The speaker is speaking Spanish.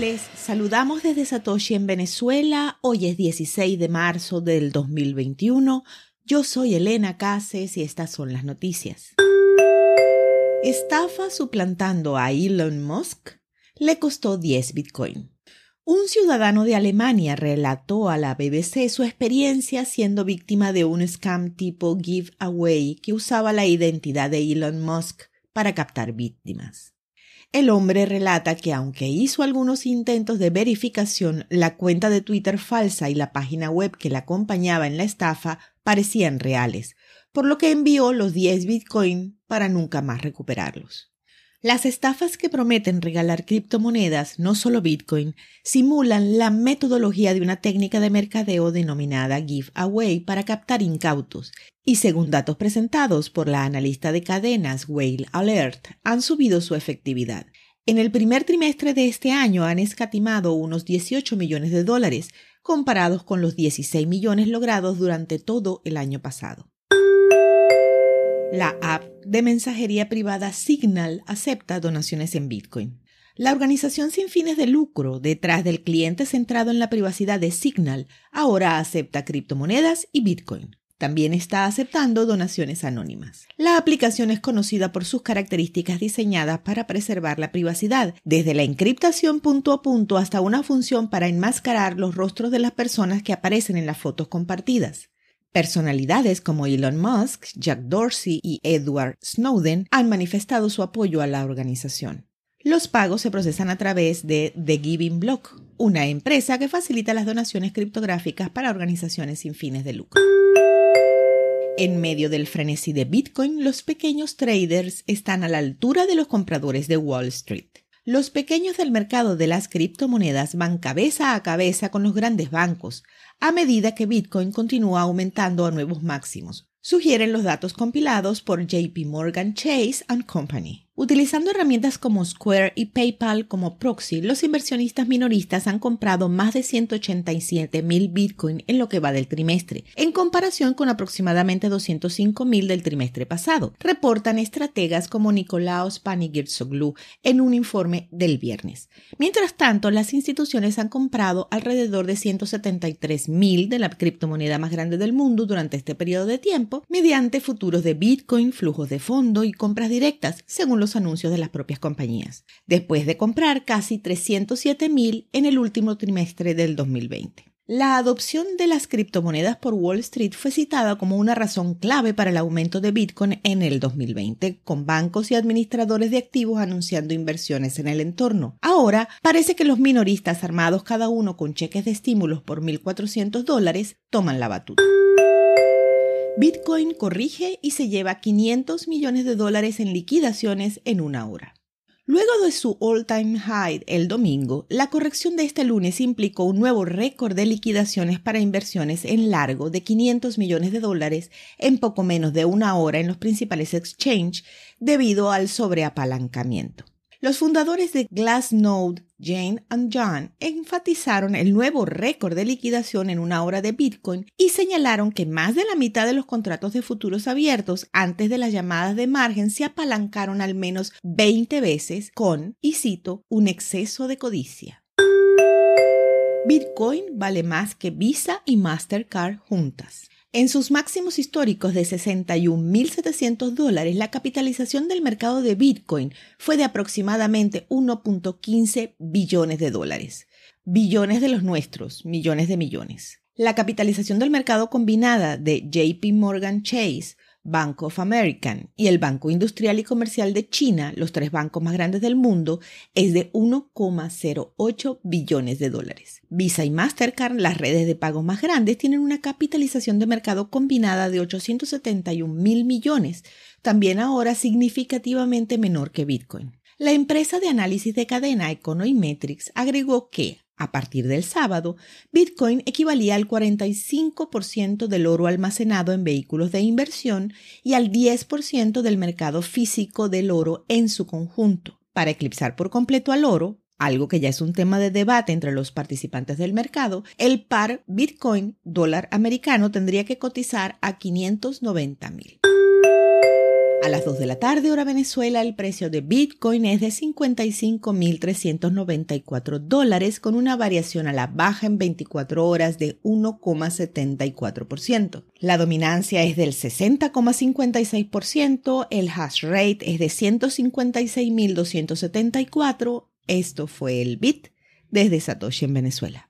Les saludamos desde Satoshi en Venezuela. Hoy es 16 de marzo del 2021. Yo soy Elena Cases y estas son las noticias. Estafa suplantando a Elon Musk le costó 10 Bitcoin. Un ciudadano de Alemania relató a la BBC su experiencia siendo víctima de un scam tipo giveaway que usaba la identidad de Elon Musk para captar víctimas. El hombre relata que aunque hizo algunos intentos de verificación, la cuenta de Twitter falsa y la página web que la acompañaba en la estafa parecían reales, por lo que envió los 10 Bitcoin para nunca más recuperarlos. Las estafas que prometen regalar criptomonedas, no solo Bitcoin, simulan la metodología de una técnica de mercadeo denominada giveaway para captar incautos, y según datos presentados por la analista de cadenas Whale Alert, han subido su efectividad. En el primer trimestre de este año han escatimado unos 18 millones de dólares, comparados con los 16 millones logrados durante todo el año pasado. La app de mensajería privada Signal acepta donaciones en Bitcoin. La organización sin fines de lucro detrás del cliente centrado en la privacidad de Signal ahora acepta criptomonedas y Bitcoin. También está aceptando donaciones anónimas. La aplicación es conocida por sus características diseñadas para preservar la privacidad, desde la encriptación punto a punto hasta una función para enmascarar los rostros de las personas que aparecen en las fotos compartidas. Personalidades como Elon Musk, Jack Dorsey y Edward Snowden han manifestado su apoyo a la organización. Los pagos se procesan a través de The Giving Block, una empresa que facilita las donaciones criptográficas para organizaciones sin fines de lucro. En medio del frenesí de Bitcoin, los pequeños traders están a la altura de los compradores de Wall Street. Los pequeños del mercado de las criptomonedas van cabeza a cabeza con los grandes bancos, a medida que Bitcoin continúa aumentando a nuevos máximos, sugieren los datos compilados por JP Morgan Chase ⁇ Company. Utilizando herramientas como Square y PayPal como proxy, los inversionistas minoristas han comprado más de 187 mil Bitcoin en lo que va del trimestre, en comparación con aproximadamente 205 mil del trimestre pasado, reportan estrategas como Nicolaos Panigirsoglou en un informe del viernes. Mientras tanto, las instituciones han comprado alrededor de 173 mil de la criptomoneda más grande del mundo durante este periodo de tiempo, mediante futuros de Bitcoin, flujos de fondo y compras directas, según los anuncios de las propias compañías, después de comprar casi 307 mil en el último trimestre del 2020. La adopción de las criptomonedas por Wall Street fue citada como una razón clave para el aumento de Bitcoin en el 2020, con bancos y administradores de activos anunciando inversiones en el entorno. Ahora parece que los minoristas armados cada uno con cheques de estímulos por 1.400 dólares toman la batuta. Bitcoin corrige y se lleva 500 millones de dólares en liquidaciones en una hora. Luego de su all-time high el domingo, la corrección de este lunes implicó un nuevo récord de liquidaciones para inversiones en largo de 500 millones de dólares en poco menos de una hora en los principales exchanges debido al sobreapalancamiento. Los fundadores de Glassnode, Jane and John, enfatizaron el nuevo récord de liquidación en una hora de Bitcoin y señalaron que más de la mitad de los contratos de futuros abiertos antes de las llamadas de margen se apalancaron al menos 20 veces con, y cito, un exceso de codicia. Bitcoin vale más que Visa y Mastercard juntas. En sus máximos históricos de 61.700 dólares, la capitalización del mercado de Bitcoin fue de aproximadamente 1.15 billones de dólares. Billones de los nuestros, millones de millones. La capitalización del mercado combinada de JP Morgan Chase Bank of American y el Banco Industrial y Comercial de China, los tres bancos más grandes del mundo, es de 1,08 billones de dólares. Visa y Mastercard, las redes de pagos más grandes, tienen una capitalización de mercado combinada de 871 mil millones, también ahora significativamente menor que Bitcoin. La empresa de análisis de cadena Econometrics agregó que, a partir del sábado, Bitcoin equivalía al 45% del oro almacenado en vehículos de inversión y al 10% del mercado físico del oro en su conjunto. Para eclipsar por completo al oro, algo que ya es un tema de debate entre los participantes del mercado, el par Bitcoin dólar americano tendría que cotizar a 590 mil. A las 2 de la tarde hora Venezuela el precio de Bitcoin es de 55.394 dólares con una variación a la baja en 24 horas de 1,74%. La dominancia es del 60,56%, el hash rate es de 156.274. Esto fue el Bit desde Satoshi en Venezuela.